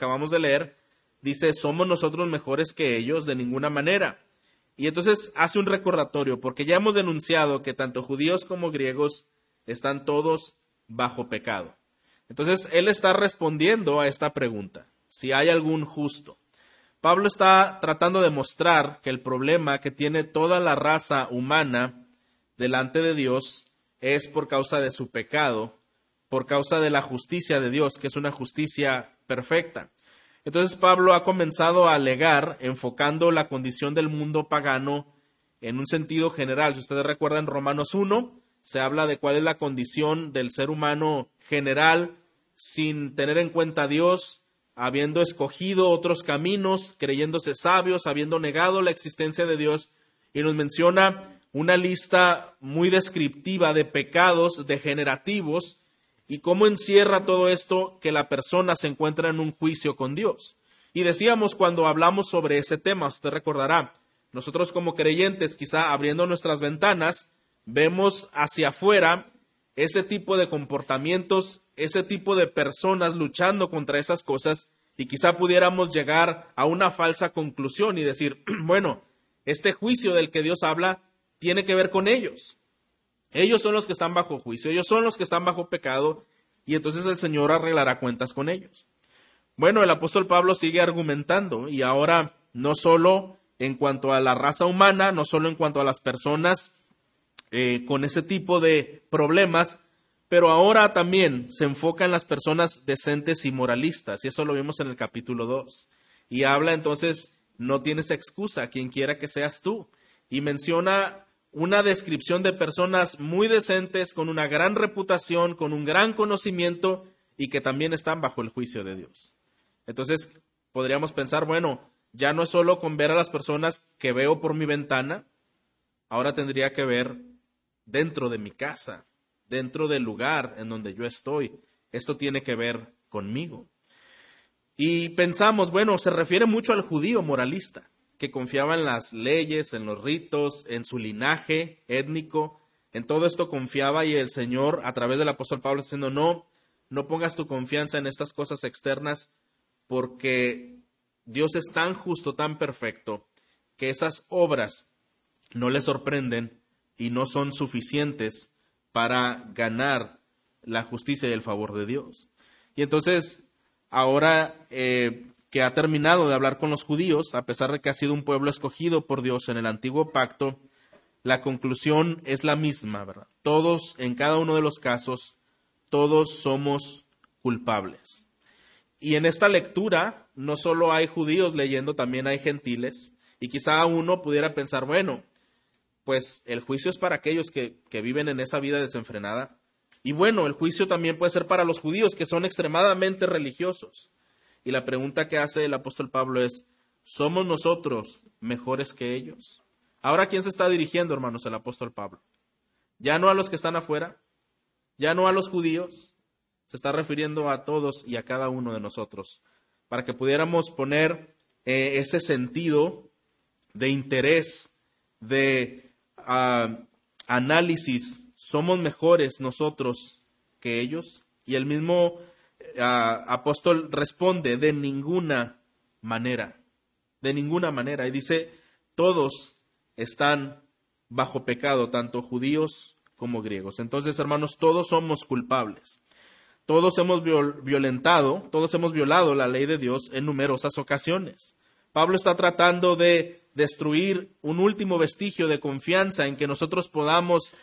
acabamos de leer, dice, somos nosotros mejores que ellos de ninguna manera. Y entonces hace un recordatorio, porque ya hemos denunciado que tanto judíos como griegos están todos bajo pecado. Entonces él está respondiendo a esta pregunta, si hay algún justo. Pablo está tratando de mostrar que el problema que tiene toda la raza humana delante de Dios es por causa de su pecado, por causa de la justicia de Dios, que es una justicia perfecta. Entonces Pablo ha comenzado a alegar, enfocando la condición del mundo pagano en un sentido general. Si ustedes recuerdan Romanos 1, se habla de cuál es la condición del ser humano general sin tener en cuenta a Dios, habiendo escogido otros caminos, creyéndose sabios, habiendo negado la existencia de Dios, y nos menciona una lista muy descriptiva de pecados degenerativos y cómo encierra todo esto que la persona se encuentra en un juicio con Dios. Y decíamos cuando hablamos sobre ese tema, usted recordará, nosotros como creyentes, quizá abriendo nuestras ventanas, vemos hacia afuera ese tipo de comportamientos, ese tipo de personas luchando contra esas cosas y quizá pudiéramos llegar a una falsa conclusión y decir, bueno, este juicio del que Dios habla tiene que ver con ellos. Ellos son los que están bajo juicio, ellos son los que están bajo pecado, y entonces el Señor arreglará cuentas con ellos. Bueno, el apóstol Pablo sigue argumentando, y ahora no solo en cuanto a la raza humana, no solo en cuanto a las personas eh, con ese tipo de problemas, pero ahora también se enfoca en las personas decentes y moralistas, y eso lo vimos en el capítulo 2. Y habla entonces, no tienes excusa, quien quiera que seas tú. Y menciona una descripción de personas muy decentes, con una gran reputación, con un gran conocimiento y que también están bajo el juicio de Dios. Entonces, podríamos pensar, bueno, ya no es solo con ver a las personas que veo por mi ventana, ahora tendría que ver dentro de mi casa, dentro del lugar en donde yo estoy. Esto tiene que ver conmigo. Y pensamos, bueno, se refiere mucho al judío moralista que confiaba en las leyes, en los ritos, en su linaje étnico, en todo esto confiaba y el Señor a través del apóstol Pablo diciendo, no, no pongas tu confianza en estas cosas externas porque Dios es tan justo, tan perfecto, que esas obras no le sorprenden y no son suficientes para ganar la justicia y el favor de Dios. Y entonces, ahora eh, que ha terminado de hablar con los judíos, a pesar de que ha sido un pueblo escogido por Dios en el antiguo pacto, la conclusión es la misma, ¿verdad? Todos, en cada uno de los casos, todos somos culpables. Y en esta lectura no solo hay judíos leyendo, también hay gentiles. Y quizá uno pudiera pensar, bueno, pues el juicio es para aquellos que, que viven en esa vida desenfrenada. Y bueno, el juicio también puede ser para los judíos que son extremadamente religiosos. Y la pregunta que hace el apóstol Pablo es, ¿somos nosotros mejores que ellos? Ahora, ¿a quién se está dirigiendo, hermanos, el apóstol Pablo? Ya no a los que están afuera, ya no a los judíos, se está refiriendo a todos y a cada uno de nosotros, para que pudiéramos poner eh, ese sentido de interés, de ah, análisis, somos mejores nosotros que ellos, y el mismo apóstol responde de ninguna manera, de ninguna manera. Y dice, todos están bajo pecado, tanto judíos como griegos. Entonces, hermanos, todos somos culpables. Todos hemos violentado, todos hemos violado la ley de Dios en numerosas ocasiones. Pablo está tratando de destruir un último vestigio de confianza en que nosotros podamos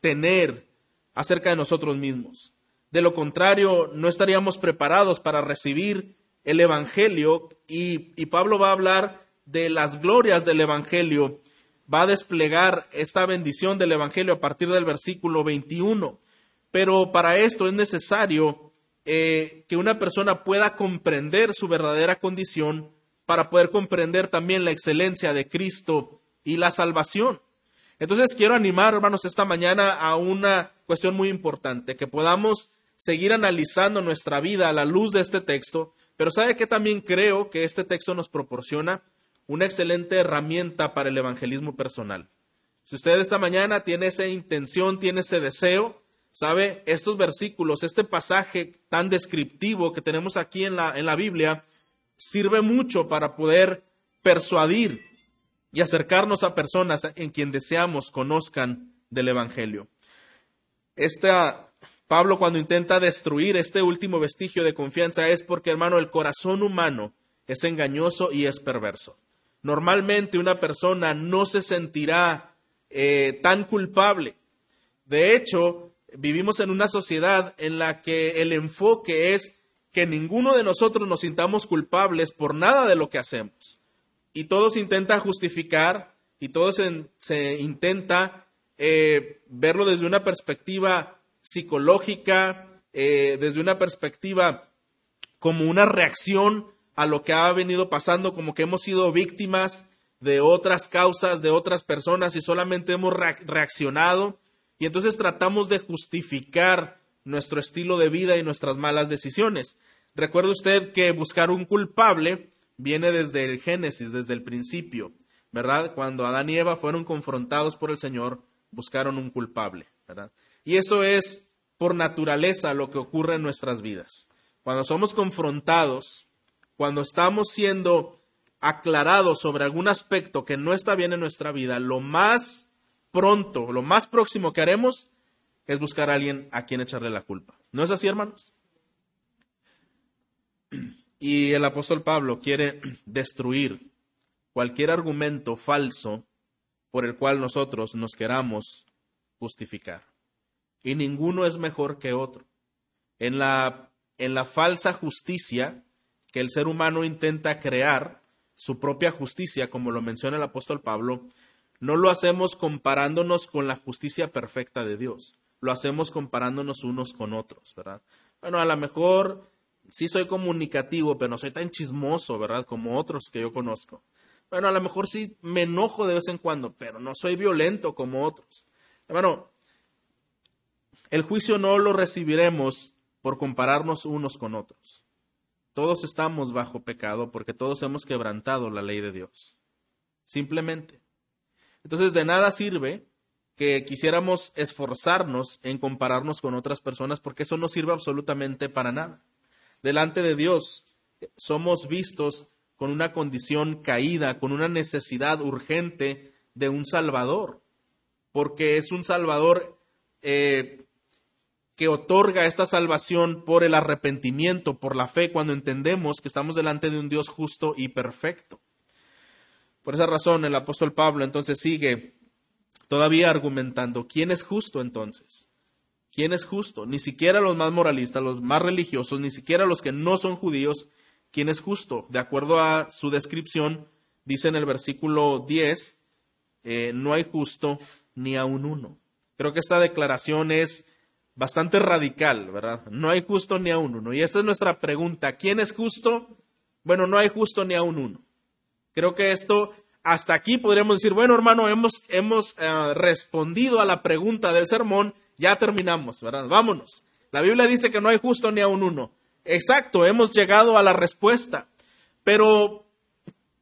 tener acerca de nosotros mismos. De lo contrario, no estaríamos preparados para recibir el Evangelio y, Pablo va a hablar de las glorias del Evangelio, va a desplegar esta bendición del Evangelio a partir del versículo 21. Pero para esto es necesario eh, que una persona pueda comprender su verdadera condición para poder comprender también la excelencia de Cristo y la salvación. Entonces quiero animar, hermanos, esta mañana a una cuestión muy importante, que podamos seguir analizando nuestra vida a la luz de este texto, pero ¿sabe que también creo que este texto nos proporciona una excelente herramienta para el evangelismo personal? Si usted esta mañana tiene esa intención, tiene ese deseo, sabe, estos versículos, este pasaje tan descriptivo que tenemos aquí en la, en la Biblia, sirve mucho para poder persuadir y acercarnos a personas en quien deseamos conozcan del Evangelio. Esta, Pablo cuando intenta destruir este último vestigio de confianza es porque, hermano, el corazón humano es engañoso y es perverso. Normalmente una persona no se sentirá eh, tan culpable. De hecho, vivimos en una sociedad en la que el enfoque es que ninguno de nosotros nos sintamos culpables por nada de lo que hacemos. Y todo se intenta justificar y todo se, intenta eh, verlo desde una perspectiva psicológica, eh, desde una perspectiva como una reacción a lo que ha venido pasando, como que hemos sido víctimas de otras causas, de otras personas y solamente hemos reaccionado y entonces tratamos de justificar nuestro estilo de vida y nuestras malas decisiones. Recuerde usted que buscar un culpable viene desde el Génesis, desde el principio, ¿verdad? Cuando Adán y Eva fueron confrontados por el Señor, buscaron un culpable, ¿verdad? Y eso es por naturaleza lo que ocurre en nuestras vidas. Cuando somos confrontados, cuando estamos siendo aclarados sobre algún aspecto que no está bien en nuestra vida, lo más pronto, lo más próximo que haremos es buscar a alguien a quien echarle la culpa. ¿No es así, hermanos? Y el apóstol Pablo quiere destruir cualquier argumento falso por el cual nosotros nos queramos justificar. Y ninguno es mejor que otro. En la, en la falsa justicia que el ser humano intenta crear, su propia justicia, como lo menciona el apóstol Pablo, no lo hacemos comparándonos con la justicia perfecta de Dios, lo hacemos comparándonos unos con otros, ¿verdad? Bueno, a lo mejor sí soy comunicativo, pero no soy tan chismoso, ¿verdad? Como otros que yo conozco. Bueno, a lo mejor sí me enojo de vez en cuando, pero no soy violento como otros. Bueno, el juicio no lo recibiremos por compararnos unos con otros. Todos estamos bajo pecado porque todos hemos quebrantado la ley de Dios. Simplemente. Entonces, de nada sirve que quisiéramos esforzarnos en compararnos con otras personas porque eso no sirve absolutamente para nada. Delante de Dios somos vistos con una condición caída, con una necesidad urgente de un Salvador, porque es un Salvador eh, que otorga esta salvación por el arrepentimiento, por la fe, cuando entendemos que estamos delante de un Dios justo y perfecto. Por esa razón el apóstol Pablo entonces sigue todavía argumentando, ¿quién es justo entonces? ¿Quién es justo? Ni siquiera los más moralistas, los más religiosos, ni siquiera los que no son judíos, ¿quién es justo? De acuerdo a su descripción, dice en el versículo 10, eh, no hay justo ni aun uno. Creo que esta declaración es bastante radical, ¿verdad? No hay justo ni aun uno. Y esta es nuestra pregunta. ¿Quién es justo? Bueno, no hay justo ni aun uno. Creo que esto, hasta aquí podríamos decir, bueno, hermano, hemos, hemos eh, respondido a la pregunta del sermón, ya terminamos, ¿verdad? Vámonos. La Biblia dice que no hay justo ni a un uno. Exacto, hemos llegado a la respuesta. Pero,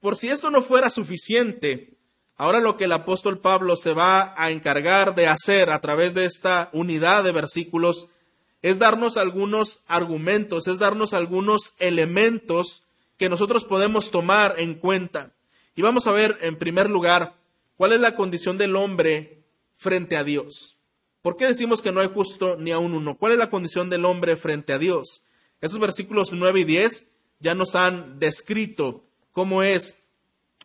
por si esto no fuera suficiente, ahora lo que el apóstol Pablo se va a encargar de hacer a través de esta unidad de versículos es darnos algunos argumentos, es darnos algunos elementos que nosotros podemos tomar en cuenta. Y vamos a ver, en primer lugar, cuál es la condición del hombre frente a Dios. ¿Por qué decimos que no hay justo ni a un uno? ¿Cuál es la condición del hombre frente a Dios? Esos versículos 9 y 10 ya nos han descrito cómo es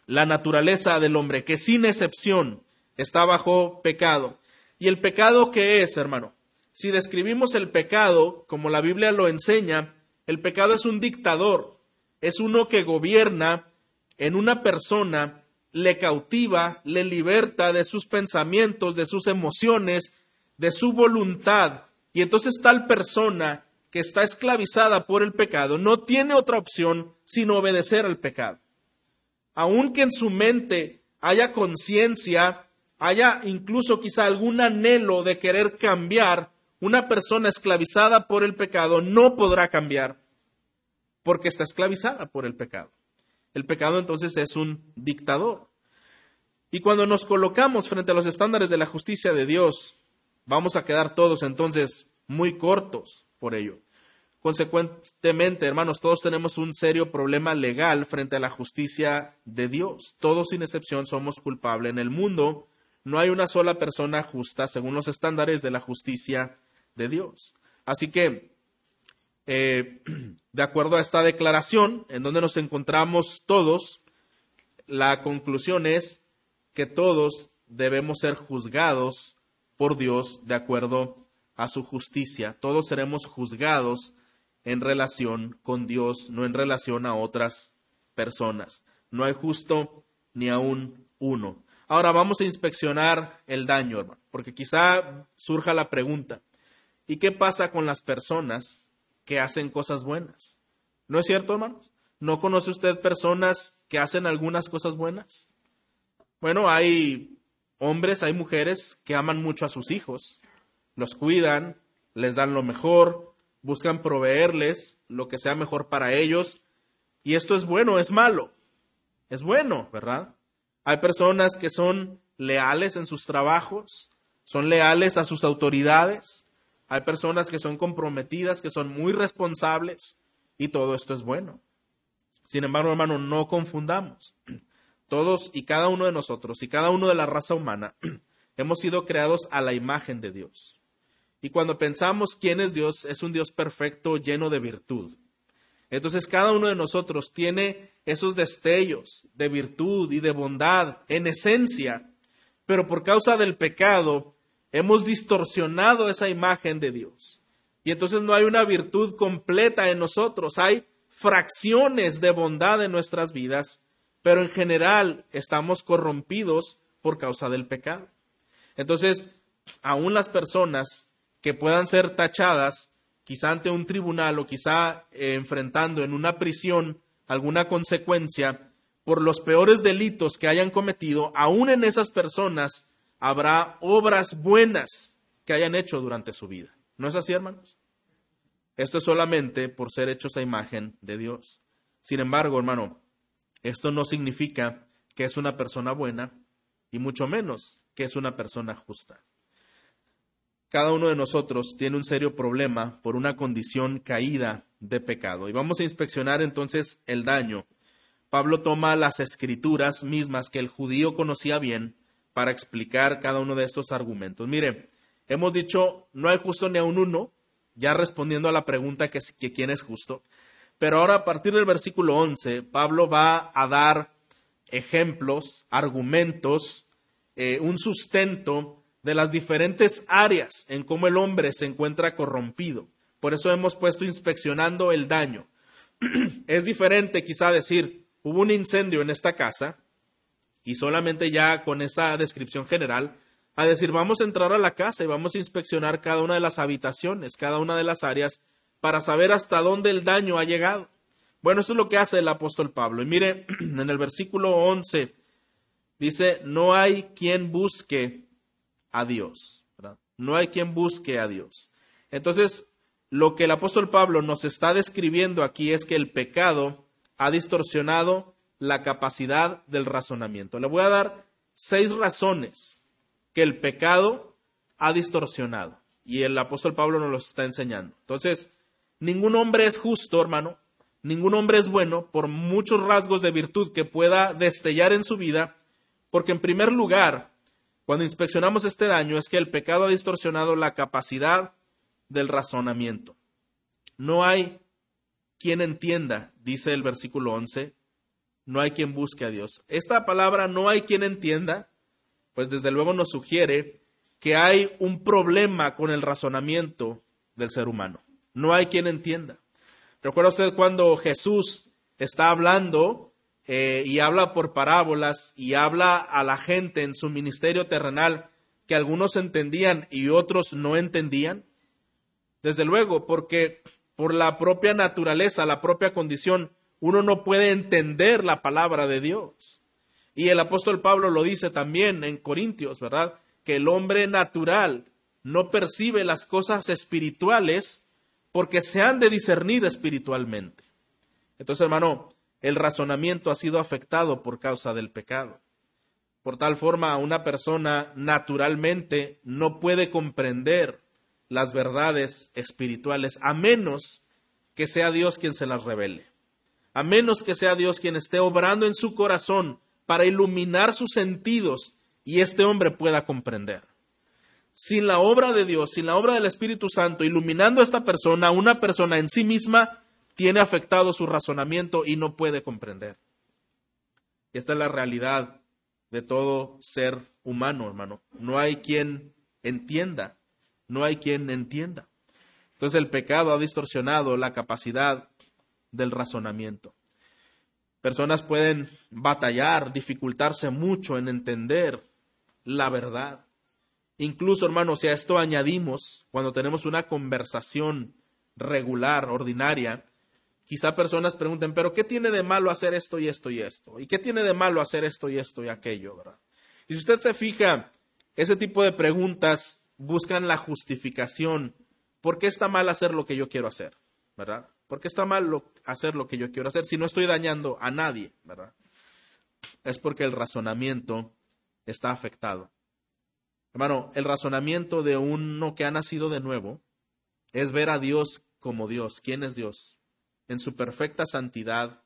la naturaleza del hombre, que sin excepción está bajo pecado. ¿Y el pecado qué es, hermano? Si describimos el pecado como la Biblia lo enseña, el pecado es un dictador, es uno que gobierna en una persona, le cautiva, le liberta de sus pensamientos, de sus emociones, de su voluntad. Y entonces tal persona que está esclavizada por el pecado no tiene otra opción sino obedecer al pecado. Aunque en su mente haya conciencia, haya incluso quizá algún anhelo de querer cambiar, una persona esclavizada por el pecado no podrá cambiar porque está esclavizada por el pecado. El pecado entonces es un dictador. Y cuando nos colocamos frente a los estándares de la justicia de Dios, vamos a quedar todos entonces muy cortos por ello. Consecuentemente, hermanos, todos tenemos un serio problema legal frente a la justicia de Dios. Todos sin excepción somos culpables. En el mundo no hay una sola persona justa según los estándares de la justicia de Dios. Así que, eh, de acuerdo a esta declaración, en donde nos encontramos todos, la conclusión es que todos debemos ser juzgados por Dios de acuerdo a su justicia. Todos seremos juzgados en relación con Dios, no en relación a otras personas. No hay justo ni aún uno. Ahora vamos a inspeccionar el daño, hermano, porque quizá surja la pregunta, ¿y qué pasa con las personas que hacen cosas buenas? ¿No es cierto, hermanos? ¿No conoce usted personas que hacen algunas cosas buenas? Bueno, hay hombres, hay mujeres que aman mucho a sus hijos, los cuidan, les dan lo mejor, buscan proveerles lo que sea mejor para ellos. Y esto es bueno, es malo. Es bueno, ¿verdad? Hay personas que son leales en sus trabajos, son leales a sus autoridades. Hay personas que son comprometidas, que son muy responsables. Y todo esto es bueno. Sin embargo, hermano, no confundamos. Todos y cada uno de nosotros y cada uno de la raza humana hemos sido creados a la imagen de Dios. Y cuando pensamos quién es Dios, es un Dios perfecto, lleno de virtud. Entonces cada uno de nosotros tiene esos destellos de virtud y de bondad en esencia, pero por causa del pecado hemos distorsionado esa imagen de Dios. Y entonces no hay una virtud completa en nosotros, hay fracciones de bondad en nuestras vidas, pero en general estamos corrompidos por causa del pecado. Entonces, aún las personas que puedan ser tachadas, quizá ante un tribunal o quizá eh, enfrentando en una prisión alguna consecuencia por los peores delitos que hayan cometido, aún en esas personas habrá obras buenas que hayan hecho durante su vida. ¿No es así, hermanos? Esto es solamente por ser hechos a imagen de Dios. Sin embargo, hermano, esto no significa que es una persona buena y mucho menos que es una persona justa. Cada uno de nosotros tiene un serio problema por una condición caída de pecado. Y vamos a inspeccionar entonces el daño. Pablo toma las escrituras mismas que el judío conocía bien para explicar cada uno de estos argumentos. Mire, hemos dicho, no hay justo ni a un uno, ya respondiendo a la pregunta que, quién es justo. Pero ahora a partir del versículo 11, Pablo va a dar ejemplos, argumentos, eh, un sustento de las diferentes áreas en cómo el hombre se encuentra corrompido. Por eso hemos puesto inspeccionando el daño. es diferente quizá decir, hubo un incendio en esta casa y solamente ya con esa descripción general, a decir, vamos a entrar a la casa y vamos a inspeccionar cada una de las habitaciones, cada una de las áreas, para saber hasta dónde el daño ha llegado. Bueno, eso es lo que hace el apóstol Pablo. Y mire, en el versículo 11 dice, no hay quien busque a Dios. No hay quien busque a Dios. Entonces, lo que el apóstol Pablo nos está describiendo aquí es que el pecado ha distorsionado la capacidad del razonamiento. Le voy a dar seis razones que el pecado ha distorsionado. Y el apóstol Pablo nos los está enseñando. Entonces, ningún hombre es justo, hermano. Ningún hombre es bueno por muchos rasgos de virtud que pueda destellar en su vida, porque en primer lugar, cuando inspeccionamos este daño es que el pecado ha distorsionado la capacidad del razonamiento. No hay quien entienda, dice el versículo 11, no hay quien busque a Dios. Esta palabra no hay quien entienda, pues desde luego nos sugiere que hay un problema con el razonamiento del ser humano. No hay quien entienda. ¿Recuerda usted cuando Jesús está hablando eh, y habla por parábolas y habla a la gente en su ministerio terrenal que algunos entendían y otros no entendían? Desde luego, porque por la propia naturaleza, la propia condición, uno no puede entender la palabra de Dios. Y el apóstol Pablo lo dice también en Corintios, ¿verdad? Que el hombre natural no percibe las cosas espirituales porque se han de discernir espiritualmente. Entonces, hermano, el razonamiento ha sido afectado por causa del pecado. Por tal forma, una persona naturalmente no puede comprender las verdades espirituales a menos que sea Dios quien se las revele. A menos que sea Dios quien esté obrando en su corazón para iluminar sus sentidos y este hombre pueda comprender. Sin la obra de Dios, sin la obra del Espíritu Santo, iluminando a esta persona, una persona en sí misma tiene afectado su razonamiento y no puede comprender. Esta es la realidad de todo ser humano, hermano. No hay quien entienda, no hay quien entienda. Entonces el pecado ha distorsionado la capacidad del razonamiento. Personas pueden batallar, dificultarse mucho en entender la verdad. Incluso, hermano, si a esto añadimos, cuando tenemos una conversación regular, ordinaria, quizá personas pregunten, pero ¿qué tiene de malo hacer esto y esto y esto? ¿Y qué tiene de malo hacer esto y esto y aquello, verdad? Y si usted se fija, ese tipo de preguntas buscan la justificación ¿por qué está mal hacer lo que yo quiero hacer? ¿Verdad? ¿Por qué está mal hacer lo que yo quiero hacer si no estoy dañando a nadie? ¿Verdad? Es porque el razonamiento está afectado. Hermano, el razonamiento de uno que ha nacido de nuevo es ver a Dios como Dios. ¿Quién es Dios? En su perfecta santidad,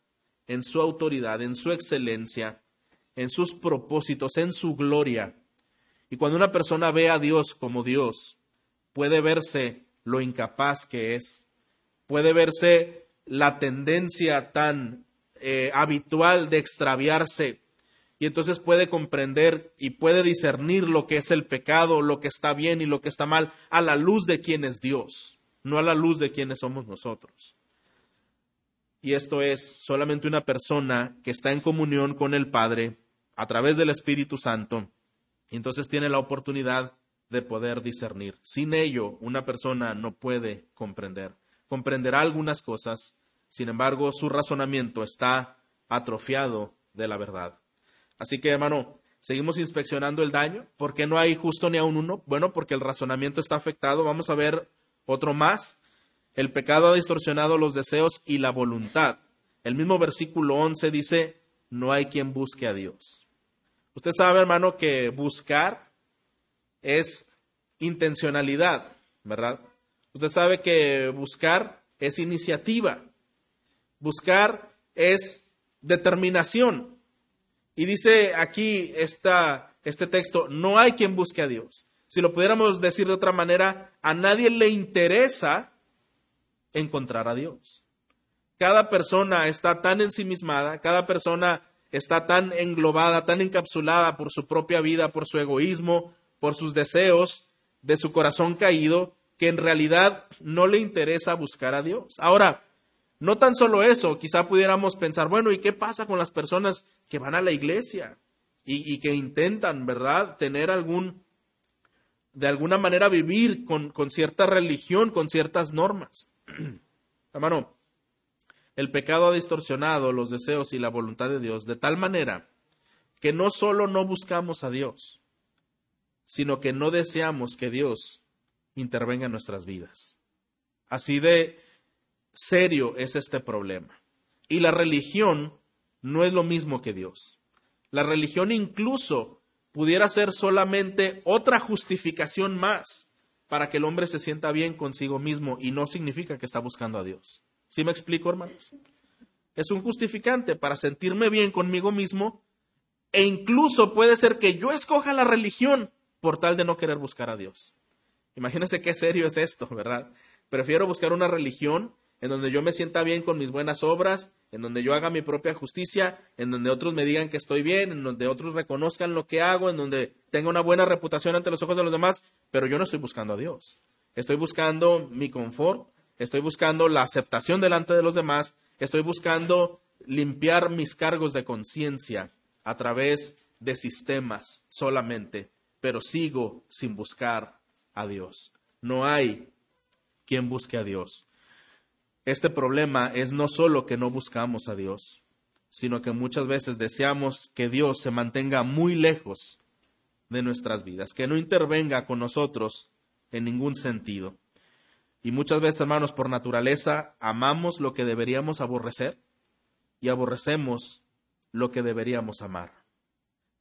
en su autoridad, en su excelencia, en sus propósitos, en su gloria. Y cuando una persona ve a Dios como Dios, puede verse lo incapaz que es. Puede verse la tendencia tan eh, habitual de extraviarse y entonces puede comprender y puede discernir lo que es el pecado, lo que está bien y lo que está mal a la luz de quién es Dios, no a la luz de quiénes somos nosotros. Y esto es solamente una persona que está en comunión con el Padre a través del Espíritu Santo, entonces tiene la oportunidad de poder discernir. Sin ello, una persona no puede comprender. Comprenderá algunas cosas, sin embargo, su razonamiento está atrofiado de la verdad. Así que, hermano, seguimos inspeccionando el daño. ¿Por qué no hay justo ni a un uno? Bueno, porque el razonamiento está afectado. Vamos a ver otro más. El pecado ha distorsionado los deseos y la voluntad. El mismo versículo 11 dice, no hay quien busque a Dios. Usted sabe, hermano, que buscar es intencionalidad, ¿verdad? Usted sabe que buscar es iniciativa, buscar es determinación. Y dice aquí este texto, no hay quien busque a Dios. Si lo pudiéramos decir de otra manera, a nadie le interesa encontrar a Dios. Cada persona está tan ensimismada, cada persona está tan englobada, tan encapsulada por su propia vida, por su egoísmo, por sus deseos de su corazón caído, que en realidad no le interesa buscar a Dios. Ahora, no tan solo eso, quizá pudiéramos pensar, bueno, ¿y qué pasa con las personas que van a la iglesia y, que intentan, ¿verdad?, tener algún, de alguna manera vivir con, con cierta religión, con ciertas normas. Hermano, el pecado ha distorsionado los deseos y la voluntad de Dios de tal manera que no solo no buscamos a Dios, sino que no deseamos que Dios intervenga en nuestras vidas. Así de serio es este problema. Y la religión no es lo mismo que Dios. La religión incluso pudiera ser solamente otra justificación más para que el hombre se sienta bien consigo mismo y no significa que está buscando a Dios. ¿Sí me explico, hermanos? Es un justificante para sentirme bien conmigo mismo e incluso puede ser que yo escoja la religión por tal de no querer buscar a Dios. Imagínense qué serio es esto, ¿verdad? Prefiero buscar una religión en donde yo me sienta bien con mis buenas obras, en donde yo haga mi propia justicia, en donde otros me digan que estoy bien, en donde otros reconozcan lo que hago, en donde tenga una buena reputación ante los ojos de los demás, pero yo no estoy buscando a Dios. Estoy buscando mi confort, estoy buscando la aceptación delante de los demás, estoy buscando limpiar mis cargos de conciencia a través de sistemas solamente pero sigo sin buscar a Dios. No hay quien busque a Dios. Este problema es no solo que no buscamos a Dios, sino que muchas veces deseamos que Dios se mantenga muy lejos de nuestras vidas, que no intervenga con nosotros en ningún sentido. Y muchas veces, hermanos, por naturaleza, amamos lo que deberíamos aborrecer y aborrecemos lo que deberíamos amar.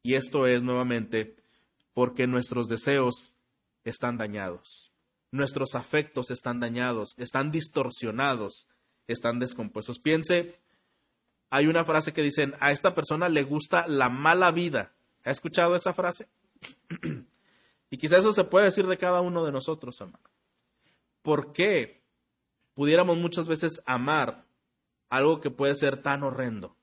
Y esto es nuevamente porque nuestros deseos están dañados, nuestros afectos están dañados, están distorsionados están descompuestos. Piense, hay una frase que dicen, a esta persona le gusta la mala vida. ¿Ha escuchado esa frase? y quizás eso se puede decir de cada uno de nosotros, hermano. ¿Por qué pudiéramos muchas veces amar algo que puede ser tan horrendo?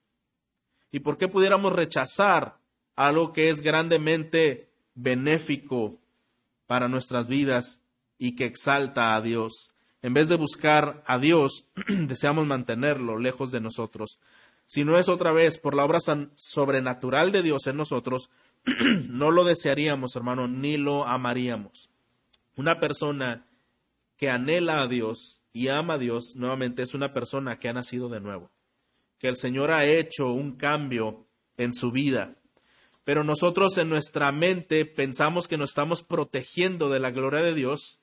¿Y por qué pudiéramos rechazar algo que es grandemente benéfico para nuestras vidas y que exalta a Dios? En vez de buscar a Dios, deseamos mantenerlo lejos de nosotros. Si no es otra vez por la obra sobrenatural de Dios en nosotros, no lo desearíamos, hermano, ni lo amaríamos. Una persona que anhela a Dios y ama a Dios, nuevamente es una persona que ha nacido de nuevo, que el Señor ha hecho un cambio en su vida. Pero nosotros en nuestra mente pensamos que nos estamos protegiendo de la gloria de Dios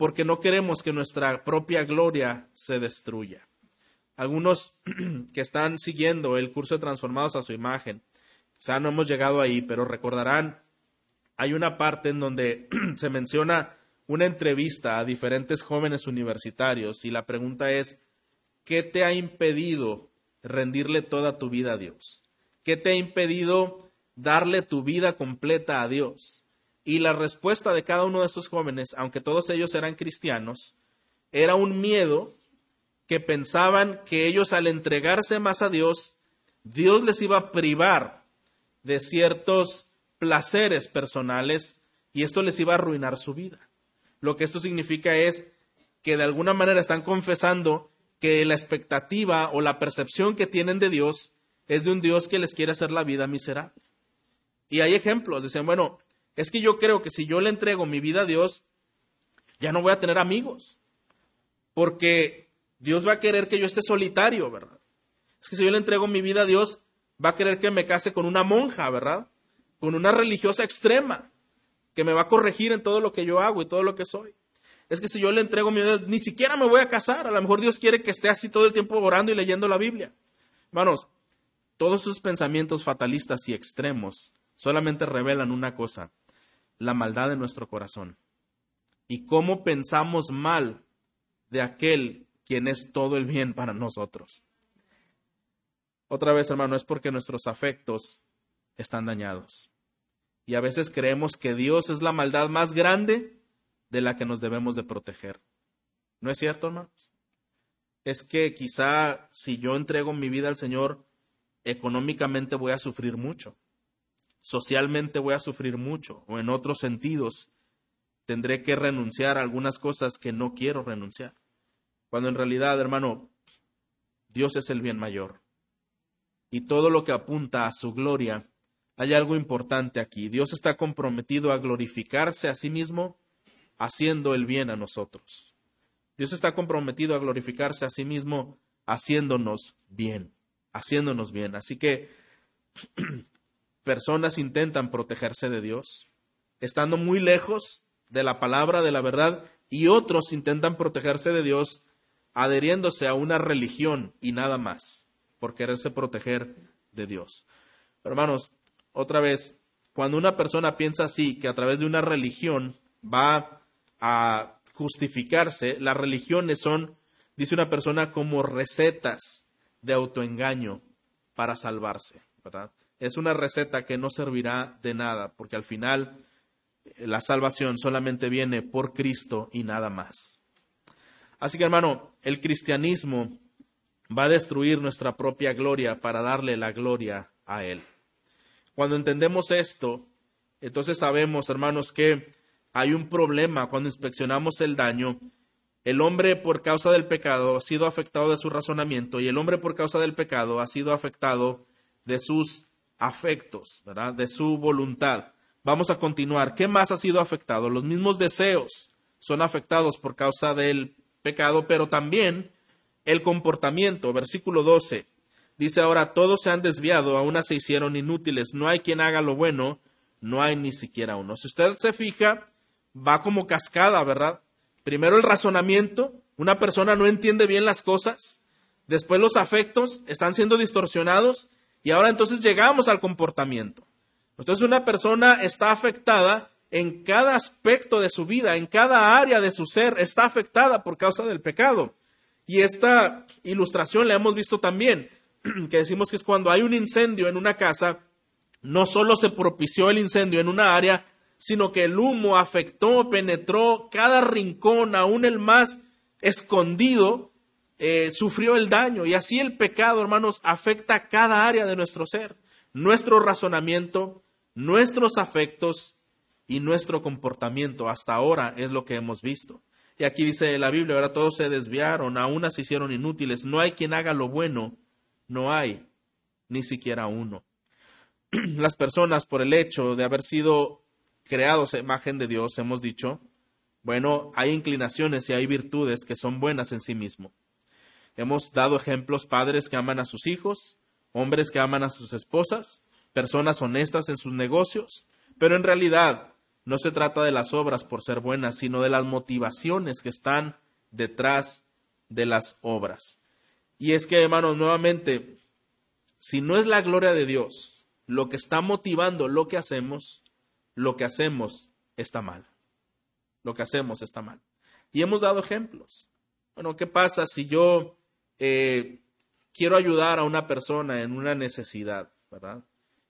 porque no queremos que nuestra propia gloria se destruya. Algunos que están siguiendo el curso de Transformados a su imagen, quizá no hemos llegado ahí, pero recordarán, hay una parte en donde se menciona una entrevista a diferentes jóvenes universitarios y la pregunta es, ¿qué te ha impedido rendirle toda tu vida a Dios? ¿Qué te ha impedido darle tu vida completa a Dios? Y la respuesta de cada uno de estos jóvenes, aunque todos ellos eran cristianos, era un miedo que pensaban que ellos al entregarse más a Dios, Dios les iba a privar de ciertos placeres personales y esto les iba a arruinar su vida. Lo que esto significa es que de alguna manera están confesando que la expectativa o la percepción que tienen de Dios es de un Dios que les quiere hacer la vida miserable. Y hay ejemplos, dicen, bueno, es que yo creo que si yo le entrego mi vida a Dios, ya no voy a tener amigos, porque Dios va a querer que yo esté solitario, ¿verdad? Es que si yo le entrego mi vida a Dios, va a querer que me case con una monja, ¿verdad? Con una religiosa extrema que me va a corregir en todo lo que yo hago y todo lo que soy. Es que si yo le entrego mi vida, ni siquiera me voy a casar. A lo mejor Dios quiere que esté así todo el tiempo orando y leyendo la Biblia. Hermanos, todos esos pensamientos fatalistas y extremos solamente revelan una cosa, la maldad de nuestro corazón. Y cómo pensamos mal de aquel quien es todo el bien para nosotros. Otra vez, hermano, es porque nuestros afectos están dañados. Y a veces creemos que Dios es la maldad más grande de la que nos debemos de proteger. ¿No es cierto, hermanos? Es que quizá si yo entrego mi vida al Señor, económicamente voy a sufrir mucho, socialmente voy a sufrir mucho, o en otros sentidos tendré que renunciar a algunas cosas que no quiero renunciar. Cuando en realidad, hermano, Dios es el bien mayor. Y todo lo que apunta a su gloria hay algo importante aquí. Dios está comprometido a glorificarse a sí mismo haciendo el bien a nosotros. Dios está comprometido a glorificarse a sí mismo haciéndonos bien, haciéndonos bien. Así que personas intentan protegerse de Dios, estando muy lejos de la palabra, de la verdad, y otros intentan protegerse de Dios adheriéndose a una religión y nada más, por quererse proteger de Dios. hermanos, otra vez, cuando una persona piensa así, que a través de una religión va a justificarse, las religiones son, dice una persona, como recetas de autoengaño para salvarse, ¿verdad? Es una receta que no servirá de nada, porque al final eh, la salvación solamente viene por Cristo y nada más. Así que hermano, el cristianismo va a destruir nuestra propia gloria para darle la gloria a Él. Cuando entendemos esto, entonces sabemos, hermanos, que hay un problema cuando inspeccionamos el daño. El hombre por causa del pecado ha sido afectado de su razonamiento y el hombre por causa del pecado ha sido afectado de sus afectos, ¿verdad? De su voluntad. Vamos a continuar. ¿Qué más ha sido afectado? Los mismos deseos son afectados por causa del pecado, pero también el comportamiento. Versículo 12. Dice ahora, todos se han desviado, a unas se hicieron inútiles, no hay quien haga lo bueno, no hay ni siquiera uno. Si usted se fija, va como cascada, ¿verdad? Primero el razonamiento, una persona no entiende bien las cosas, después los afectos están siendo distorsionados y ahora entonces llegamos al comportamiento. Entonces una persona está afectada en cada aspecto de su vida, en cada área de su ser, está afectada por causa del pecado. Y esta ilustración la hemos visto también, que decimos que es cuando hay un incendio en una casa, no solo se propició el incendio en una área, sino que el humo afectó, penetró cada rincón, aún el más escondido, eh, sufrió el daño. Y así el pecado, hermanos, afecta cada área de nuestro ser, nuestro razonamiento, nuestros afectos y nuestro comportamiento. Hasta ahora es lo que hemos visto. Y aquí dice la Biblia, ahora todos se desviaron, a unas se hicieron inútiles. No hay quien haga lo bueno, no hay ni siquiera uno. Las personas, por el hecho de haber sido creados a imagen de Dios, hemos dicho, bueno, hay inclinaciones y hay virtudes que son buenas en sí mismo. Hemos dado ejemplos, padres que aman a sus hijos, hombres que aman a sus esposas, personas honestas en sus negocios, pero en realidad no se trata de las obras por ser buenas, sino de las motivaciones que están detrás de las obras. Y es que, hermanos, nuevamente, si no es la gloria de Dios lo que está motivando lo que hacemos, lo que hacemos está mal. Lo que hacemos está mal. Y hemos dado ejemplos. Bueno, ¿qué pasa si yo eh, quiero ayudar a una persona en una necesidad, verdad?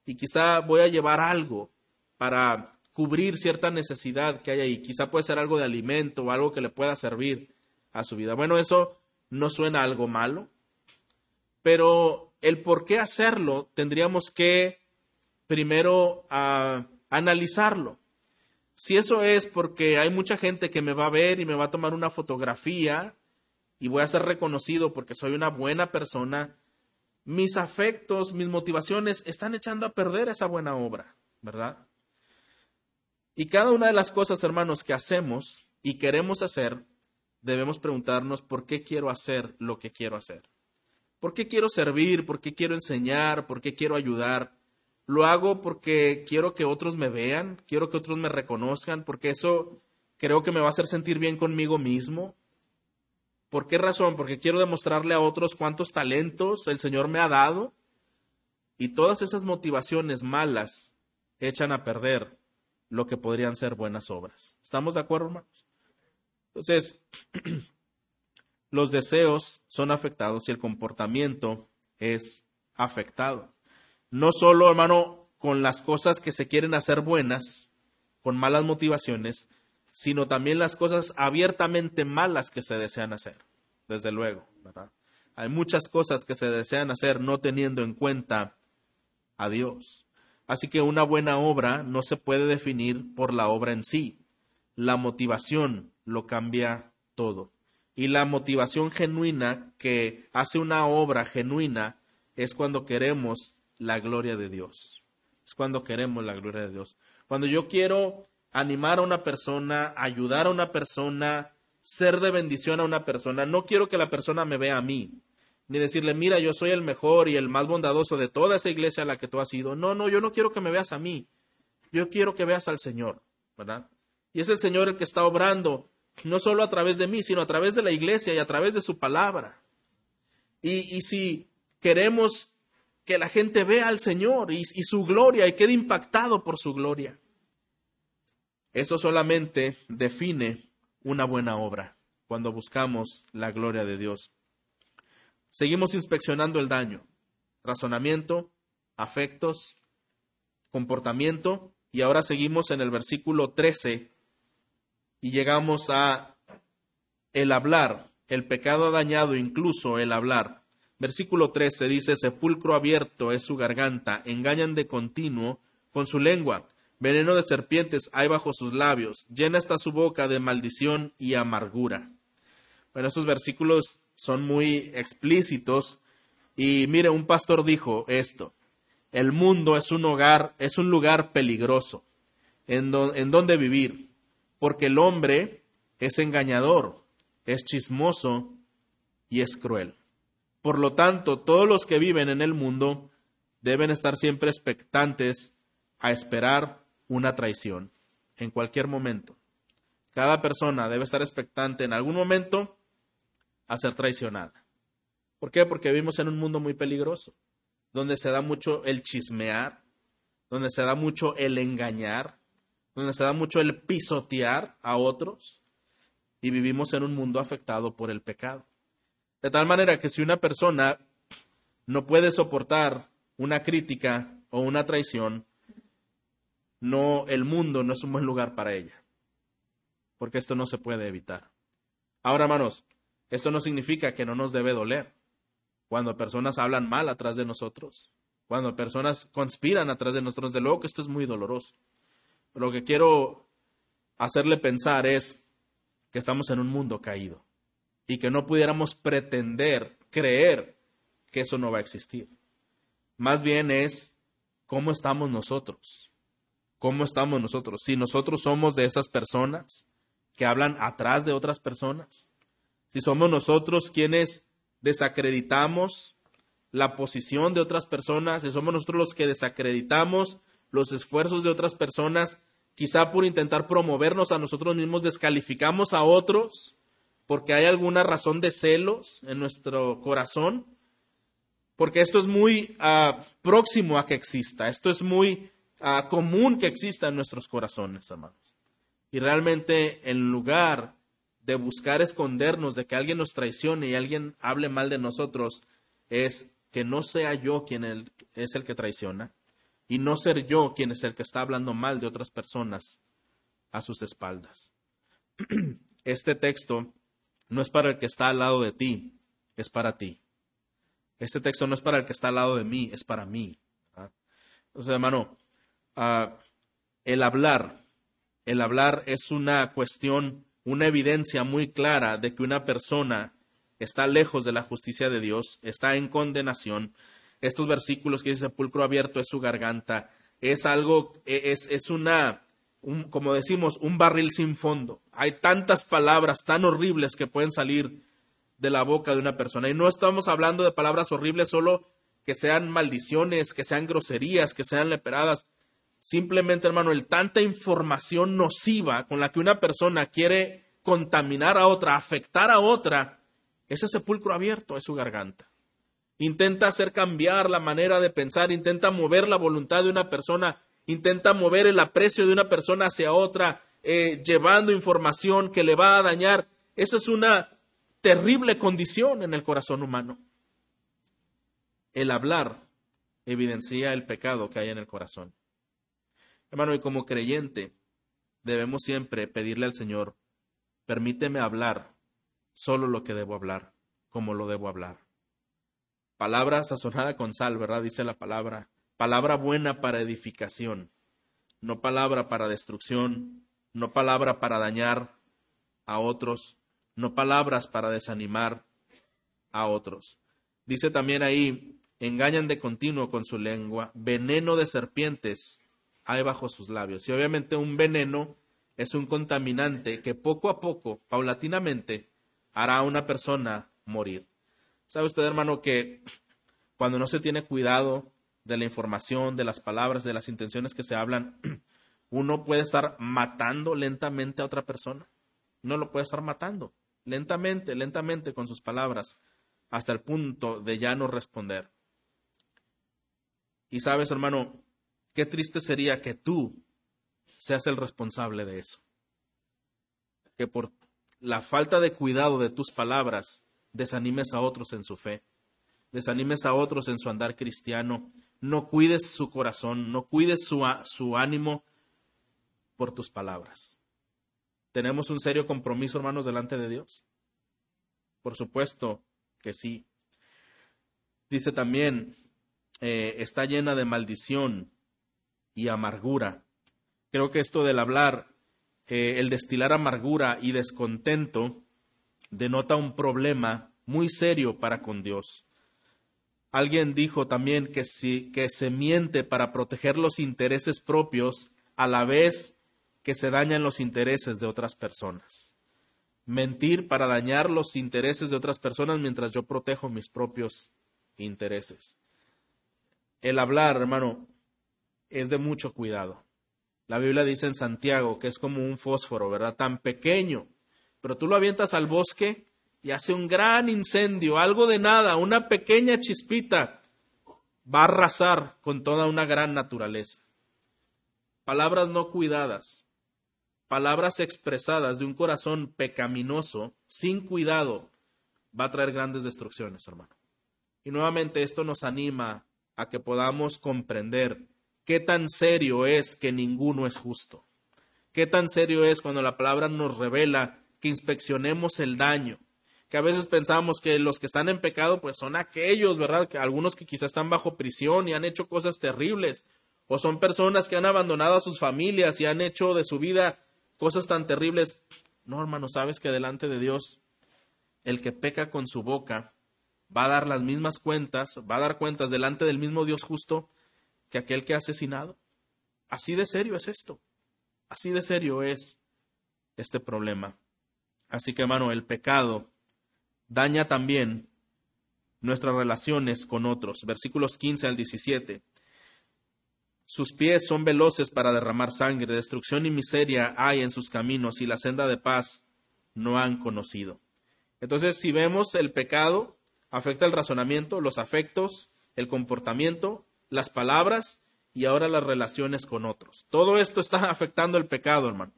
Y quizá voy a llevar algo para cubrir cierta necesidad que hay ahí. Quizá puede ser algo de alimento o algo que le pueda servir a su vida. Bueno, eso no suena algo malo, pero el por qué hacerlo tendríamos que primero ah, analizarlo. Si eso es porque hay mucha gente que me va a ver y me va a tomar una fotografía y voy a ser reconocido porque soy una buena persona, mis afectos, mis motivaciones están echando a perder esa buena obra, ¿verdad? Y cada una de las cosas, hermanos, que hacemos y queremos hacer, debemos preguntarnos por qué quiero hacer lo que quiero hacer. ¿Por qué quiero servir? ¿Por qué quiero enseñar? ¿Por qué quiero ayudar? Lo hago porque quiero que otros me vean, quiero que otros me reconozcan, porque eso creo que me va a hacer sentir bien conmigo mismo. ¿Por qué razón? Porque quiero demostrarle a otros cuántos talentos el Señor me ha dado. Y todas esas motivaciones malas echan a perder lo que podrían ser buenas obras. ¿Estamos de acuerdo, hermanos? Entonces, los deseos son afectados y el comportamiento es afectado. No solo, hermano, con las cosas que se quieren hacer buenas, con malas motivaciones, sino también las cosas abiertamente malas que se desean hacer, desde luego, ¿verdad? Hay muchas cosas que se desean hacer no teniendo en cuenta a Dios. Así que una buena obra no se puede definir por la obra en sí. La motivación lo cambia todo. Y la motivación genuina que hace una obra genuina es cuando queremos la gloria de Dios. Es cuando queremos la gloria de Dios. Cuando yo quiero animar a una persona, ayudar a una persona, ser de bendición a una persona, no quiero que la persona me vea a mí ni decirle, mira, yo soy el mejor y el más bondadoso de toda esa iglesia a la que tú has ido. No, no, yo no quiero que me veas a mí. Yo quiero que veas al Señor, ¿verdad? Y es el Señor el que está obrando, no solo a través de mí, sino a través de la iglesia y a través de su palabra. Y, y si queremos que la gente vea al Señor y, y su gloria y quede impactado por su gloria, eso solamente define una buena obra cuando buscamos la gloria de Dios. Seguimos inspeccionando el daño, razonamiento, afectos, comportamiento, y ahora seguimos en el versículo 13 y llegamos a el hablar. El pecado ha dañado incluso el hablar. Versículo 13 dice, sepulcro abierto es su garganta, engañan de continuo con su lengua, veneno de serpientes hay bajo sus labios, llena está su boca de maldición y amargura. Bueno, esos versículos son muy explícitos. Y mire, un pastor dijo esto, el mundo es un hogar, es un lugar peligroso en, en donde vivir, porque el hombre es engañador, es chismoso y es cruel. Por lo tanto, todos los que viven en el mundo deben estar siempre expectantes a esperar una traición en cualquier momento. Cada persona debe estar expectante en algún momento a ser traicionada. ¿Por qué? Porque vivimos en un mundo muy peligroso, donde se da mucho el chismear, donde se da mucho el engañar, donde se da mucho el pisotear a otros, y vivimos en un mundo afectado por el pecado. De tal manera que si una persona no puede soportar una crítica o una traición, no el mundo no es un buen lugar para ella. Porque esto no se puede evitar. Ahora, hermanos, esto no significa que no nos debe doler. Cuando personas hablan mal atrás de nosotros, cuando personas conspiran atrás de nosotros, de luego que esto es muy doloroso. lo que quiero hacerle pensar es que estamos en un mundo caído y que no pudiéramos pretender, creer que eso no va a existir. Más bien es cómo estamos nosotros. ¿Cómo estamos nosotros? Si nosotros somos de esas personas que hablan atrás de otras personas, si somos nosotros quienes desacreditamos la posición de otras personas, si somos nosotros los que desacreditamos los esfuerzos de otras personas, quizá por intentar promovernos a nosotros mismos, descalificamos a otros porque hay alguna razón de celos en nuestro corazón, porque esto es muy ah, próximo a que exista, esto es muy ah, común que exista en nuestros corazones, hermanos. Y realmente en lugar de buscar escondernos de que alguien nos traicione y alguien hable mal de nosotros, es que no sea yo quien es el que traiciona y no ser yo quien es el que está hablando mal de otras personas a sus espaldas. Este texto no es para el que está al lado de ti, es para ti. Este texto no es para el que está al lado de mí, es para mí. Entonces, hermano, ah, el hablar, el hablar es una cuestión, una evidencia muy clara de que una persona está lejos de la justicia de Dios, está en condenación. Estos versículos que dice sepulcro abierto es su garganta, es algo, e, es, es una, como decimos, un barril sin fondo. Hay tantas palabras tan horribles que pueden salir de la boca de una persona. Y no estamos hablando de palabras horribles solo que sean maldiciones, que sean groserías, que sean leperadas. Simplemente, hermano, el tanta información nociva con la que una persona quiere contaminar a otra, afectar a otra, ese sepulcro abierto es su garganta. Intenta hacer cambiar la manera de pensar, intenta mover la voluntad de una persona, intenta mover el aprecio de una persona hacia otra, eh, llevando información que le va a dañar. Esa es una terrible condición en el corazón humano. El hablar evidencia el pecado que hay en el corazón. Hermano, y como creyente, debemos siempre pedirle al Señor, permíteme hablar solo lo que debo hablar, como lo debo hablar. Palabra sazonada con sal, ¿verdad? Dice la palabra. Palabra buena para edificación, no palabra para destrucción, no palabra para dañar a otros, no palabras para desanimar a otros. Dice también ahí, engañan de continuo con su lengua, veneno de serpientes hay bajo sus labios. Y obviamente un veneno es un contaminante que poco a poco, paulatinamente, hará a una persona morir. ¿Sabe usted, hermano, que cuando no se tiene cuidado de la información, de las palabras, de las intenciones que se hablan, uno puede estar matando lentamente a otra persona? No lo puede estar matando, lentamente, lentamente con sus palabras, hasta el punto de ya no responder. Y sabes, hermano, qué triste sería que tú seas el responsable de eso. Que por la falta de cuidado de tus palabras desanimes a otros en su fe, desanimes a otros en su andar cristiano, no cuides su corazón, no cuides su, su ánimo por tus palabras. ¿Tenemos un serio compromiso, hermanos, delante de Dios? Por supuesto que sí. Dice también, eh, está llena de maldición y amargura. Creo que esto del hablar el destilar amargura y descontento denota un problema muy serio para con Dios. Alguien dijo también que, si, que se miente para proteger los intereses propios a la vez que se dañan los intereses de otras personas. Mentir para dañar los intereses de otras personas mientras yo protejo mis propios intereses. El hablar, hermano, es de mucho cuidado. La Biblia dice en Santiago que es como un fósforo, ¿verdad? Tan pequeño, pero tú lo avientas al bosque y hace un gran incendio, algo de nada, una pequeña chispita, va a arrasar con toda una gran naturaleza. Palabras no cuidadas, palabras expresadas de un corazón pecaminoso, sin cuidado, va a traer grandes destrucciones, hermano. Y nuevamente esto nos anima a que podamos comprender qué tan serio es que ninguno es justo. Qué tan serio es cuando la palabra nos revela que inspeccionemos el daño, que a veces pensamos que los que están en pecado pues son aquellos, ¿verdad? Que algunos que quizás están bajo prisión y han hecho cosas terribles, o son personas que han abandonado a sus familias y han hecho de su vida cosas tan terribles. No, hermano, sabes que delante de Dios el que peca con su boca va a dar las mismas cuentas, va a dar cuentas delante del mismo Dios justo que aquel que ha asesinado. Así de serio es esto. Así de serio es este problema. Así que, hermano, el pecado daña también nuestras relaciones con otros. Versículos 15 al 17. Sus pies son veloces para derramar sangre, destrucción y miseria hay en sus caminos y la senda de paz no han conocido. Entonces, si vemos el pecado, afecta el razonamiento, los afectos, el comportamiento, las palabras y ahora las relaciones con otros. Todo esto está afectando el pecado, hermano.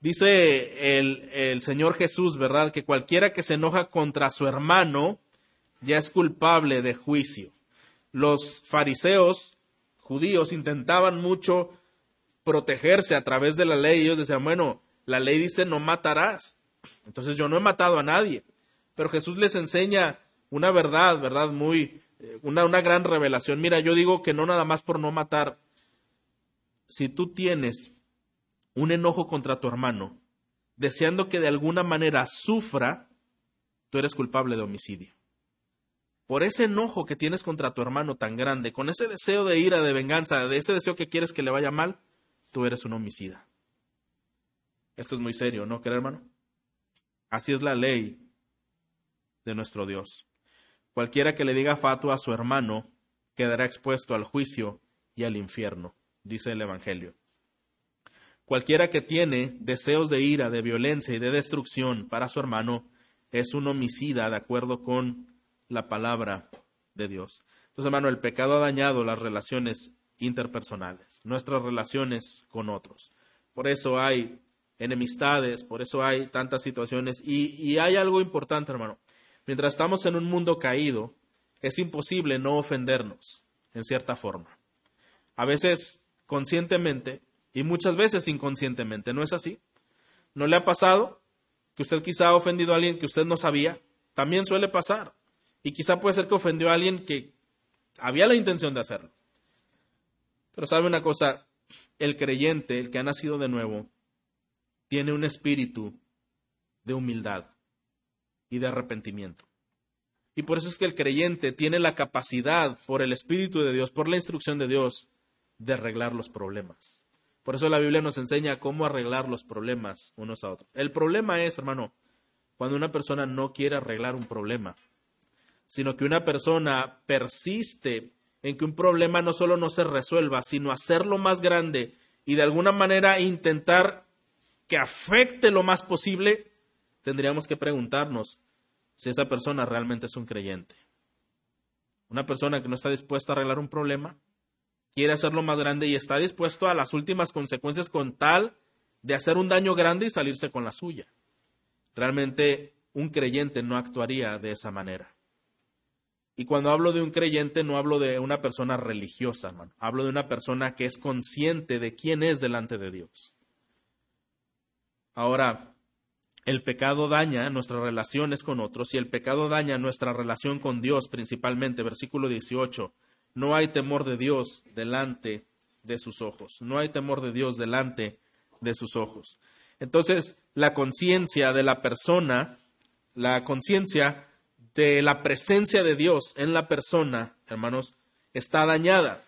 Dice el, el, Señor Jesús, ¿verdad? Que cualquiera que se enoja contra su hermano ya es culpable de juicio. Los fariseos judíos intentaban mucho protegerse a través de la ley. Ellos decían, bueno, la ley dice no matarás. Entonces yo no he matado a nadie. Pero Jesús les enseña una verdad, ¿verdad? Muy, una, una gran revelación. Mira, yo digo que no nada más por no matar. Si tú tienes un enojo contra tu hermano, deseando que de alguna manera sufra, tú eres culpable de homicidio. Por ese enojo que tienes contra tu hermano tan grande, con ese deseo de ira, de venganza, de ese deseo que quieres que le vaya mal, tú eres un homicida. Esto es muy serio, ¿no, querido hermano? Así es la ley de nuestro Dios. Cualquiera que le diga fatua a su hermano quedará expuesto al juicio y al infierno, dice el Evangelio. Cualquiera que tiene deseos de ira, de violencia y de destrucción para su hermano es un homicida de acuerdo con la palabra de Dios. Entonces, hermano, el pecado ha dañado las relaciones interpersonales, nuestras relaciones con otros. Por eso hay enemistades, por eso hay tantas situaciones. Y, y hay algo importante, hermano. Mientras estamos en un mundo caído, es imposible no ofendernos, en cierta forma. A veces conscientemente y muchas veces inconscientemente, ¿no es así? ¿No le ha pasado que usted quizá ha ofendido a alguien que usted no sabía? También suele pasar. Y quizá puede ser que ofendió a alguien que había la intención de hacerlo. Pero sabe una cosa, el creyente, el que ha nacido de nuevo, tiene un espíritu de humildad y de arrepentimiento. Y por eso es que el creyente tiene la capacidad, por el Espíritu de Dios, por la instrucción de Dios, de arreglar los problemas. Por eso la Biblia nos enseña cómo arreglar los problemas unos a otros. El problema es, hermano, cuando una persona no quiere arreglar un problema, sino que una persona persiste en que un problema no solo no se resuelva, sino hacerlo más grande y de alguna manera intentar que afecte lo más posible, tendríamos que preguntarnos si esa persona realmente es un creyente. Una persona que no está dispuesta a arreglar un problema, quiere hacerlo más grande y está dispuesto a las últimas consecuencias con tal de hacer un daño grande y salirse con la suya. Realmente un creyente no actuaría de esa manera. Y cuando hablo de un creyente no hablo de una persona religiosa. Hablo de una persona que es consciente de quién es delante de Dios. Ahora, el pecado daña nuestras relaciones con otros y el pecado daña nuestra relación con Dios principalmente. Versículo 18. No hay temor de Dios delante de sus ojos. No hay temor de Dios delante de sus ojos. Entonces, la conciencia de la persona, la conciencia de la presencia de Dios en la persona, hermanos, está dañada.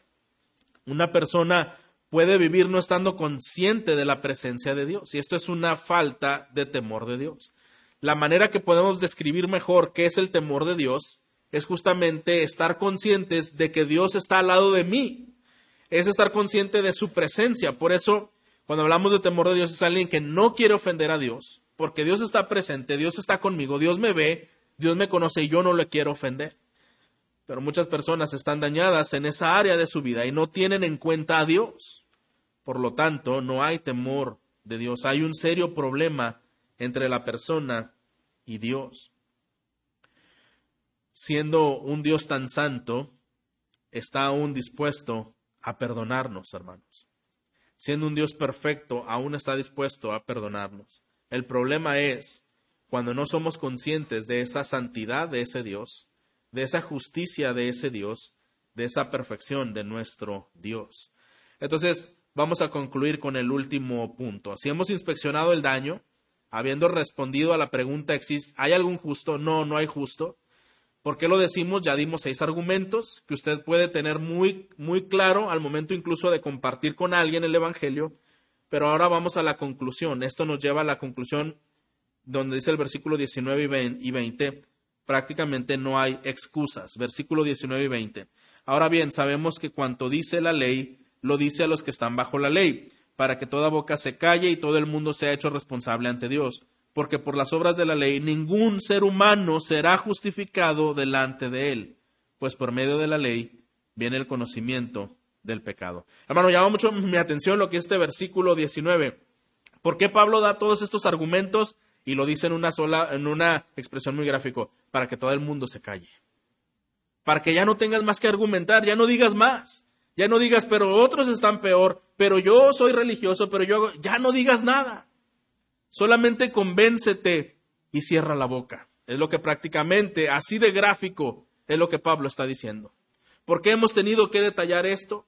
Una persona puede vivir no estando consciente de la presencia de Dios. Y esto es una falta de temor de Dios. La manera que podemos describir mejor qué es el temor de Dios es justamente estar conscientes de que Dios está al lado de mí. Es estar consciente de su presencia. Por eso, cuando hablamos de temor de Dios, es alguien que no quiere ofender a Dios, porque Dios está presente, Dios está conmigo, Dios me ve, Dios me conoce y yo no le quiero ofender. Pero muchas personas están dañadas en esa área de su vida y no tienen en cuenta a Dios. Por lo tanto, no hay temor de Dios. Hay un serio problema entre la persona y Dios. siendo un Dios tan santo, está aún dispuesto a perdonarnos, hermanos. Siendo un Dios perfecto, aún está dispuesto a perdonarnos. El problema es cuando no somos conscientes de esa santidad de ese Dios, de esa justicia de ese Dios, de esa perfección de nuestro Dios. Entonces, vamos a concluir con el último punto. Si hemos inspeccionado el daño, habiendo respondido a la pregunta, ¿hay algún justo? No, no hay justo. ¿Por qué lo decimos? Ya dimos seis argumentos que usted puede tener muy, muy claro al momento incluso de compartir con alguien el Evangelio. Pero ahora vamos a la conclusión. Esto nos lleva a la conclusión donde dice el versículo 19 y 20, prácticamente no hay excusas. Versículo 19 y 20. Ahora bien, sabemos que cuanto dice la ley, lo dice a los que están bajo la ley, para que toda boca se calle y todo el mundo sea hecho responsable ante Dios, porque por las obras de la ley ningún ser humano será justificado delante de él, pues por medio de la ley viene el conocimiento del pecado. Hermano, llama mucho mi atención lo que es este versículo 19. ¿Por qué Pablo da todos estos argumentos y lo dice en una sola, en una expresión muy gráfico, para que todo el mundo se calle. Para que ya no tengas más que argumentar, ya no digas más. Ya no digas, pero otros están peor, pero yo soy religioso, pero yo ya no digas nada. Solamente convéncete y cierra la boca. Es lo que prácticamente, así de gráfico, es lo que Pablo está diciendo. ¿Por qué hemos tenido que detallar esto?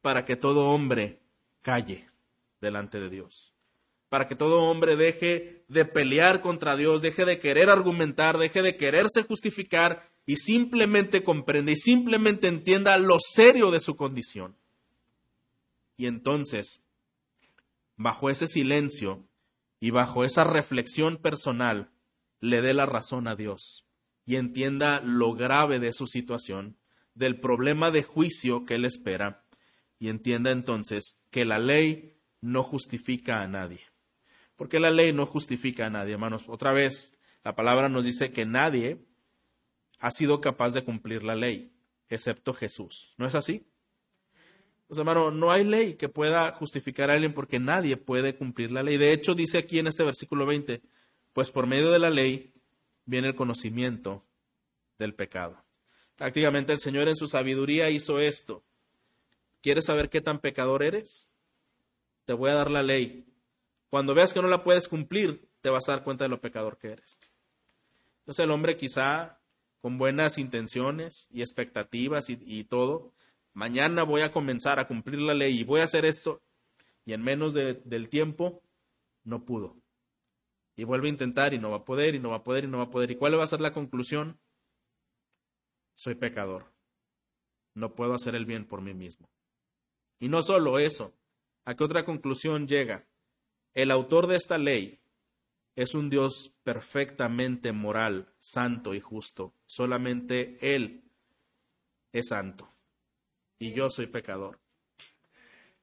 Para que todo hombre calle delante de Dios para que todo hombre deje de pelear contra Dios, deje de querer argumentar, deje de quererse justificar y simplemente comprenda y simplemente entienda lo serio de su condición. Y entonces, bajo ese silencio y bajo esa reflexión personal, le dé la razón a Dios y entienda lo grave de su situación, del problema de juicio que él espera, y entienda entonces que la ley no justifica a nadie. Porque la ley no justifica a nadie, hermanos. Otra vez, la palabra nos dice que nadie ha sido capaz de cumplir la ley, excepto Jesús. ¿No es así? Pues hermano, no hay ley que pueda justificar a alguien porque nadie puede cumplir la ley. De hecho, dice aquí en este versículo 20, pues por medio de la ley viene el conocimiento del pecado. Prácticamente el Señor en su sabiduría hizo esto. ¿Quieres saber qué tan pecador eres? Te voy a dar la ley cuando veas que no la puedes cumplir, te vas a dar cuenta de lo pecador que eres. Entonces el hombre quizá con buenas intenciones y expectativas y, todo, mañana voy a comenzar a cumplir la ley y voy a hacer esto, y en menos del tiempo no pudo. Y vuelve a intentar y no va a poder y no va a poder y no va a poder. ¿Y cuál va a ser la conclusión? Soy pecador. No puedo hacer el bien por mí mismo. Y no solo eso, ¿a qué otra conclusión llega? El autor de esta ley es un Dios perfectamente moral, santo y justo. Solamente Él es santo y yo soy pecador.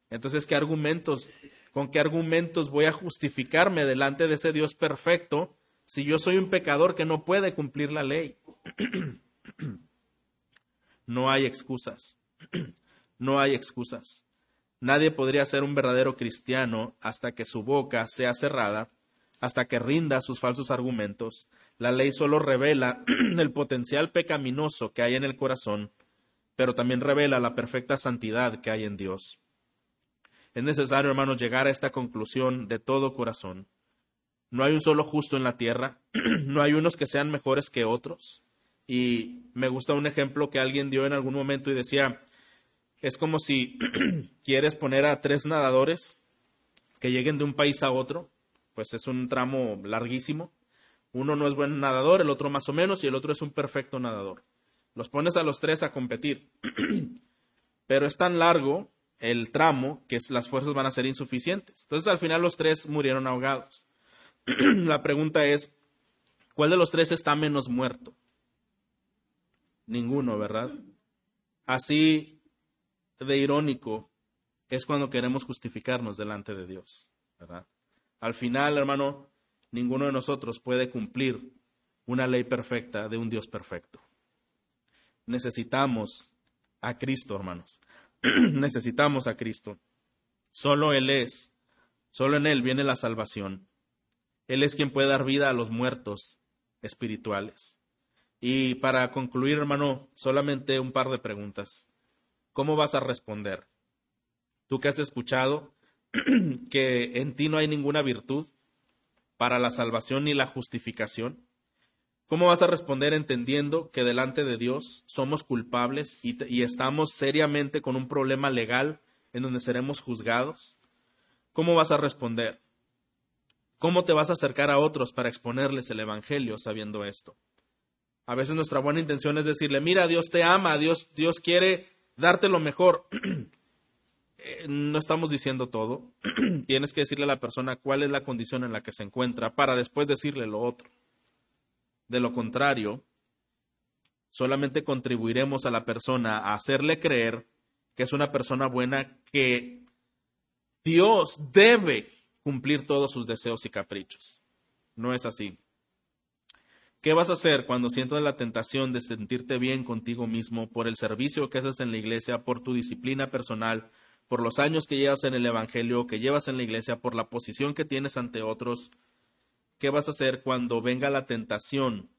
Entonces, ¿qué argumentos, con qué argumentos voy a justificarme delante de ese Dios perfecto si yo soy un pecador que no puede cumplir la ley? no hay excusas. no hay excusas. Nadie podría ser un verdadero cristiano hasta que su boca sea cerrada, hasta que rinda sus falsos argumentos. La ley solo revela el potencial pecaminoso que hay en el corazón, pero también revela la perfecta santidad que hay en Dios. Es necesario, hermanos, llegar a esta conclusión de todo corazón. No hay un solo justo en la tierra, no hay unos que sean mejores que otros. Y me gusta un ejemplo que alguien dio en algún momento y decía, es como si quieres poner a tres nadadores que lleguen de un país a otro, pues es un tramo larguísimo. Uno no es buen nadador, el otro más o menos, y el otro es un perfecto nadador. Los pones a los tres a competir. Pero es tan largo el tramo que las fuerzas van a ser insuficientes. Entonces al final los tres murieron ahogados. La pregunta es, ¿cuál de los tres está menos muerto? Ninguno, ¿verdad? Así de irónico es cuando queremos justificarnos delante de Dios, ¿verdad? Al final, hermano, ninguno de nosotros puede cumplir una ley perfecta de un Dios perfecto. Necesitamos a Cristo, hermanos. Necesitamos a Cristo. Solo Él es, solo en Él viene la salvación. Él es quien puede dar vida a los muertos espirituales. Y para concluir, hermano, solamente un par de preguntas. ¿Cómo vas a responder? Tú que has escuchado que en ti no hay ninguna virtud para la salvación ni la justificación. ¿Cómo vas a responder entendiendo que delante de Dios somos culpables y, y, estamos seriamente con un problema legal en donde seremos juzgados? ¿Cómo vas a responder? ¿Cómo te vas a acercar a otros para exponerles el Evangelio sabiendo esto? A veces nuestra buena intención es decirle, mira, Dios te ama, Dios, Dios quiere darte lo mejor. Eh, no estamos diciendo todo. Tienes que decirle a la persona cuál es la condición en la que se encuentra para después decirle lo otro. De lo contrario, solamente contribuiremos a la persona a hacerle creer que es una persona buena que Dios debe cumplir todos sus deseos y caprichos. No es así. ¿Qué vas a hacer cuando sientas la tentación de sentirte bien contigo mismo por el servicio que haces en la iglesia, por tu disciplina personal, por los años que llevas en el Evangelio, que llevas en la iglesia, por la posición que tienes ante otros? ¿Qué vas a hacer cuando venga la tentación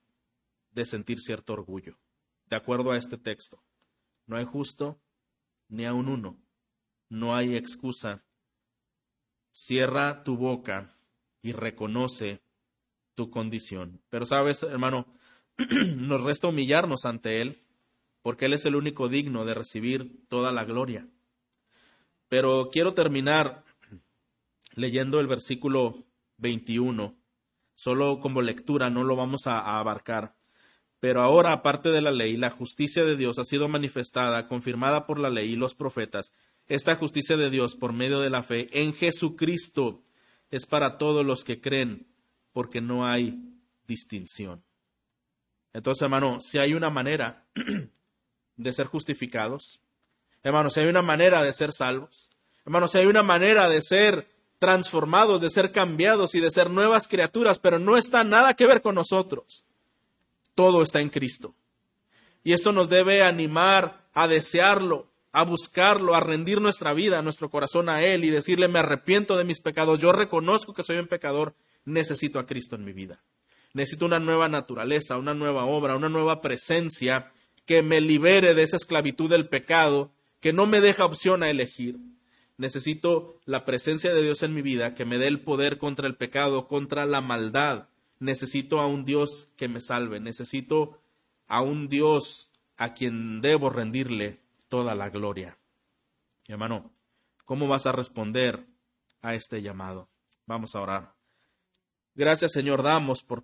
de sentir cierto orgullo? De acuerdo a este texto, no hay justo ni a un uno, no hay excusa cierra tu boca y reconoce tu condición. Pero sabes, hermano, nos resta humillarnos ante Él, porque Él es el único digno de recibir toda la gloria. Pero quiero terminar leyendo el versículo 21, solo como lectura, no lo vamos a, a abarcar. Pero ahora, aparte de la ley, la justicia de Dios ha sido manifestada, confirmada por la ley y los profetas, esta justicia de Dios por medio de la fe en Jesucristo es para todos los que creen, porque no hay distinción. Entonces, hermano, si hay una manera de ser justificados, hermano, si hay una manera de ser salvos, hermano, si hay una manera de ser transformados, de ser cambiados y de ser nuevas criaturas, pero no está nada que ver con nosotros. Todo está en Cristo. Y esto nos debe animar a desearlo, a buscarlo, a rendir nuestra vida, nuestro corazón a Él y decirle, me arrepiento de mis pecados, yo reconozco que soy un pecador, necesito a Cristo en mi vida. Necesito una nueva naturaleza, una nueva obra, una nueva presencia que me libere de esa esclavitud del pecado, que no me deja opción a elegir. Necesito la presencia de Dios en mi vida, que me dé el poder contra el pecado, contra la maldad. Necesito a un Dios que me salve. Necesito a un Dios a quien debo rendirle toda la gloria. hermano, ¿cómo vas a responder a este llamado? Vamos a orar. Gracias, Señor, damos por tu